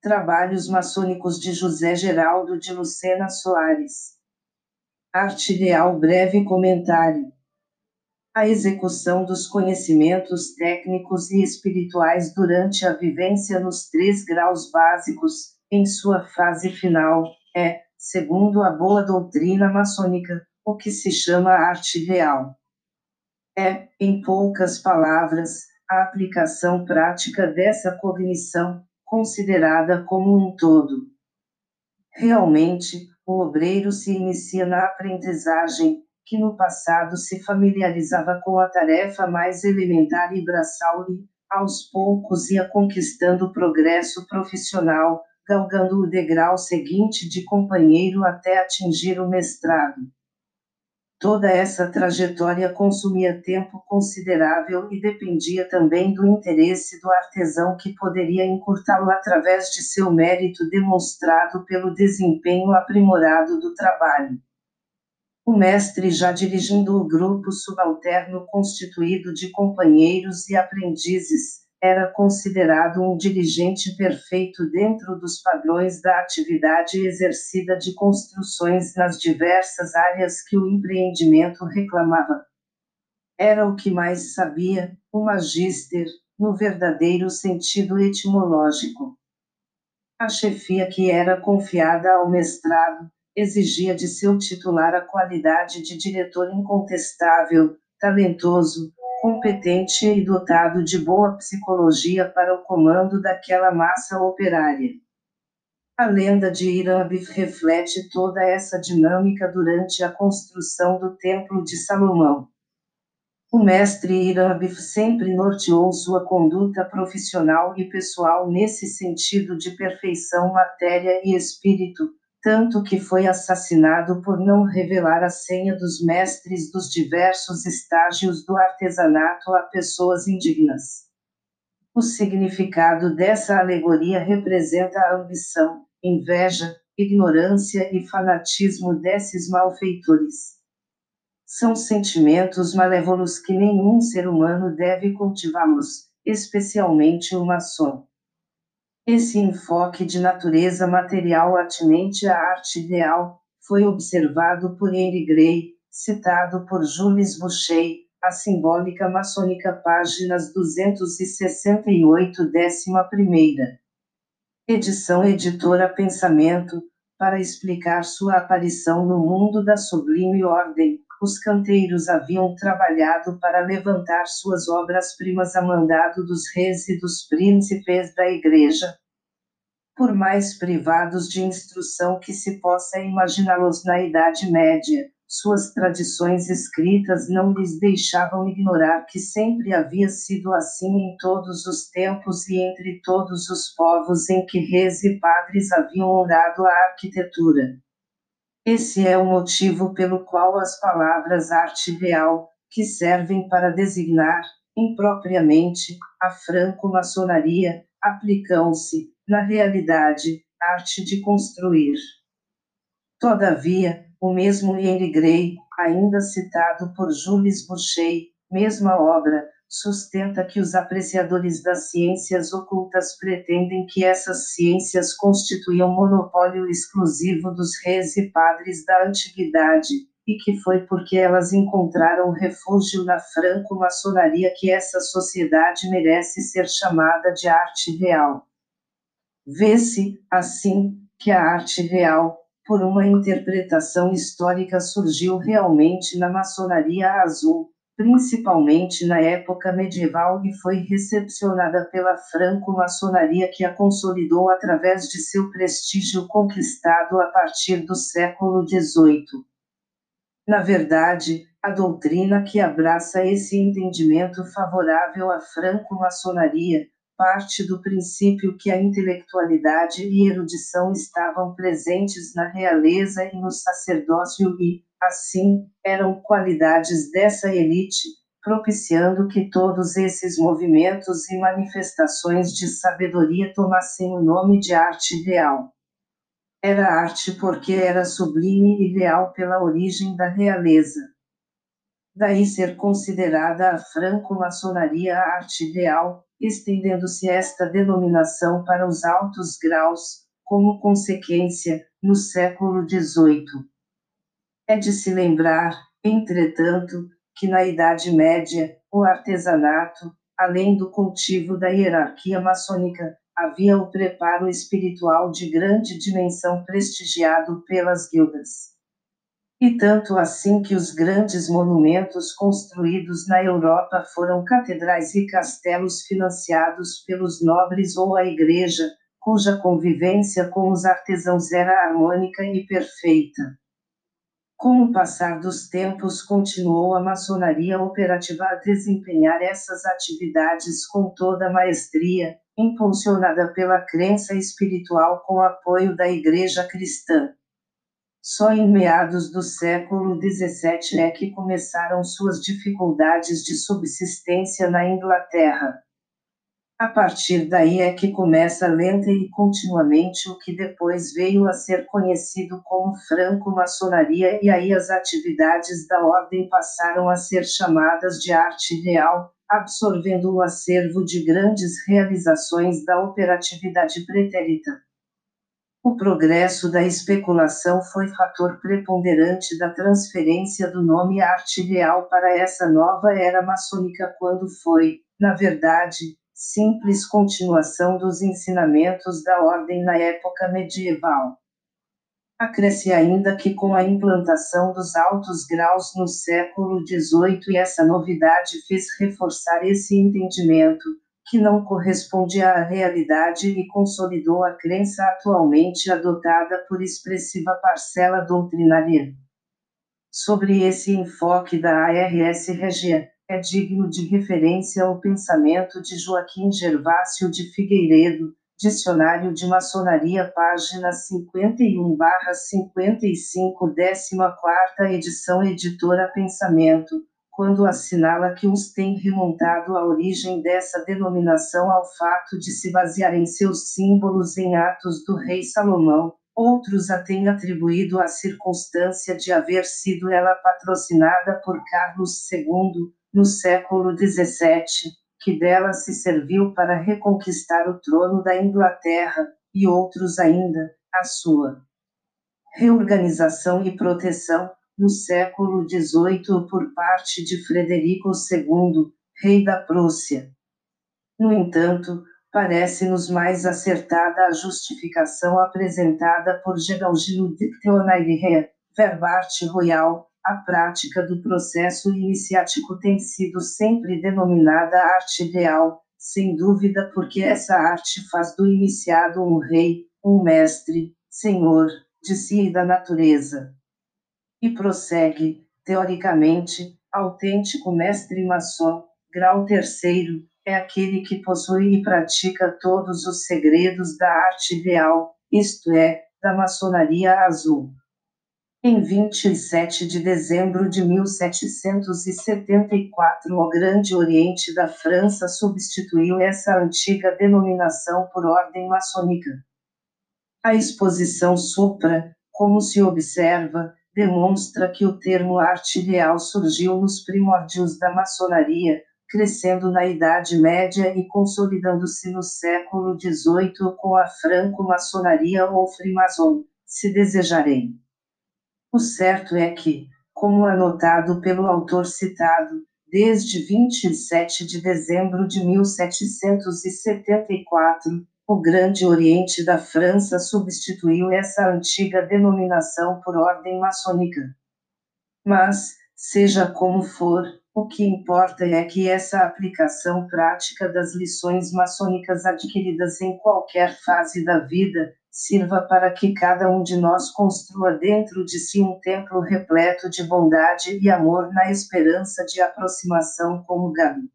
Trabalhos maçônicos de José Geraldo de Lucena Soares. Arte Ideal Breve Comentário. A execução dos conhecimentos técnicos e espirituais durante a vivência nos três graus básicos, em sua fase final, é, segundo a boa doutrina maçônica, o que se chama arte real. É, em poucas palavras, a aplicação prática dessa cognição, considerada como um todo. Realmente, o obreiro se inicia na aprendizagem, que no passado se familiarizava com a tarefa mais elementar e braçal e, aos poucos ia conquistando o progresso profissional, galgando o degrau seguinte de companheiro até atingir o mestrado. Toda essa trajetória consumia tempo considerável e dependia também do interesse do artesão que poderia encurtá-lo através de seu mérito demonstrado pelo desempenho aprimorado do trabalho. O mestre, já dirigindo o grupo subalterno constituído de companheiros e aprendizes, era considerado um dirigente perfeito dentro dos padrões da atividade exercida de construções nas diversas áreas que o empreendimento reclamava. Era o que mais sabia, o magíster, no verdadeiro sentido etimológico. A chefia que era confiada ao mestrado, exigia de seu titular a qualidade de diretor incontestável, talentoso, competente e dotado de boa psicologia para o comando daquela massa operária. A lenda de Irambif reflete toda essa dinâmica durante a construção do Templo de Salomão. O mestre Irambif sempre norteou sua conduta profissional e pessoal nesse sentido de perfeição matéria e espírito, tanto que foi assassinado por não revelar a senha dos mestres dos diversos estágios do artesanato a pessoas indignas. O significado dessa alegoria representa a ambição, inveja, ignorância e fanatismo desses malfeitores. São sentimentos malévolos que nenhum ser humano deve cultivá-los, especialmente o maçom. Esse enfoque de natureza material atinente à arte ideal foi observado por Henry Gray, citado por Jules Boucher, a simbólica maçônica páginas 268 décima primeira. Edição Editora Pensamento, para explicar sua aparição no mundo da sublime ordem, os canteiros haviam trabalhado para levantar suas obras-primas a mandado dos reis e dos príncipes da Igreja. Por mais privados de instrução que se possa imaginá-los na Idade Média, suas tradições escritas não lhes deixavam ignorar que sempre havia sido assim em todos os tempos e entre todos os povos em que reis e padres haviam honrado a arquitetura. Esse é o motivo pelo qual as palavras arte real, que servem para designar, impropriamente, a franco-maçonaria, aplicam-se, na realidade, arte de construir. Todavia, o mesmo Henry Gray, ainda citado por Jules Boucher, mesma obra, sustenta que os apreciadores das ciências ocultas pretendem que essas ciências constituíam monopólio exclusivo dos reis e padres da antiguidade, e que foi porque elas encontraram refúgio na franco-maçonaria que essa sociedade merece ser chamada de arte real. Vê-se, assim, que a arte real, por uma interpretação histórica, surgiu realmente na maçonaria azul, principalmente na época medieval e foi recepcionada pela franco-maçonaria que a consolidou através de seu prestígio conquistado a partir do século XVIII. Na verdade, a doutrina que abraça esse entendimento favorável à franco-maçonaria parte do princípio que a intelectualidade e erudição estavam presentes na realeza e no sacerdócio e, assim, eram qualidades dessa elite, propiciando que todos esses movimentos e manifestações de sabedoria tomassem o nome de arte real. Era arte porque era sublime e real pela origem da realeza. Daí ser considerada a franco-maçonaria arte ideal, estendendo-se esta denominação para os altos graus, como consequência, no século XVIII. É de se lembrar, entretanto, que na Idade Média, o artesanato, além do cultivo da hierarquia maçônica, havia o preparo espiritual de grande dimensão prestigiado pelas guildas. E tanto assim que os grandes monumentos construídos na Europa foram catedrais e castelos financiados pelos nobres ou a igreja, cuja convivência com os artesãos era harmônica e perfeita. Com o passar dos tempos, continuou a maçonaria operativa a desempenhar essas atividades com toda maestria, impulsionada pela crença espiritual com apoio da Igreja cristã. Só em meados do século XVII é que começaram suas dificuldades de subsistência na Inglaterra. A partir daí é que começa lenta e continuamente o que depois veio a ser conhecido como franco-maçonaria, e aí as atividades da ordem passaram a ser chamadas de arte ideal, absorvendo o acervo de grandes realizações da operatividade pretérita. O progresso da especulação foi fator preponderante da transferência do nome arte ideal para essa nova era maçônica quando foi, na verdade, simples continuação dos ensinamentos da ordem na época medieval. Acresce ainda que com a implantação dos altos graus no século XVIII essa novidade fez reforçar esse entendimento, que não correspondia à realidade e consolidou a crença atualmente adotada por expressiva parcela doutrinária. Sobre esse enfoque da ARS Regia, é digno de referência o pensamento de Joaquim Gervásio de Figueiredo, Dicionário de Maçonaria, página 51/55, 14 edição Editora Pensamento, quando assinala que uns têm remontado a origem dessa denominação ao fato de se basearem seus símbolos em atos do rei Salomão, outros a têm atribuído à circunstância de haver sido ela patrocinada por Carlos II, no século XVII, que dela se serviu para reconquistar o trono da Inglaterra, e outros ainda, a sua. Reorganização e proteção, no século XVIII por parte de Frederico II, rei da Prússia. No entanto, parece-nos mais acertada a justificação apresentada por Geraldino de Theonaire, Verbarte Royal, a prática do processo iniciático tem sido sempre denominada arte ideal, sem dúvida porque essa arte faz do iniciado um rei, um mestre, senhor, de si e da natureza e prossegue, teoricamente, autêntico mestre maçom, grau terceiro, é aquele que possui e pratica todos os segredos da arte ideal, isto é, da maçonaria azul. Em 27 de dezembro de 1774, o Grande Oriente da França substituiu essa antiga denominação por ordem maçônica. A exposição supra, como se observa, demonstra que o termo arte ideal surgiu nos primórdios da maçonaria, crescendo na Idade Média e consolidando-se no século XVIII com a franco-maçonaria ou frimason, se desejarem. O certo é que, como anotado pelo autor citado, desde 27 de dezembro de 1774, o Grande Oriente da França substituiu essa antiga denominação por ordem maçônica. Mas, seja como for, o que importa é que essa aplicação prática das lições maçônicas adquiridas em qualquer fase da vida sirva para que cada um de nós construa dentro de si um templo repleto de bondade e amor na esperança de aproximação com o Gabi.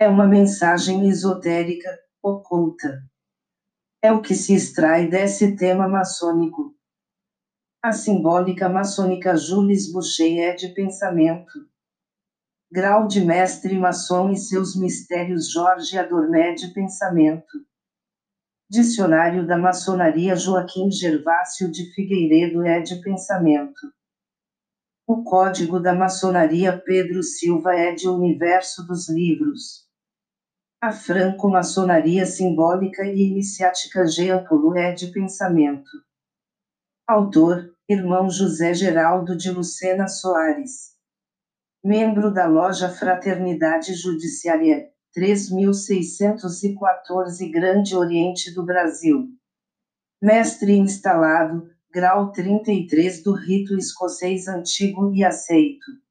É uma mensagem esotérica, oculta. É o que se extrai desse tema maçônico. A simbólica maçônica Jules Boucher é de pensamento. Grau de mestre maçom e seus mistérios Jorge Adorné de pensamento. Dicionário da Maçonaria Joaquim Gervásio de Figueiredo é de pensamento. O código da maçonaria Pedro Silva é de Universo dos Livros. A franco-maçonaria simbólica e iniciática Jean Paul é de pensamento. Autor, irmão José Geraldo de Lucena Soares. Membro da loja Fraternidade Judiciária, 3614 Grande Oriente do Brasil. Mestre instalado, grau 33 do rito escocês antigo e aceito.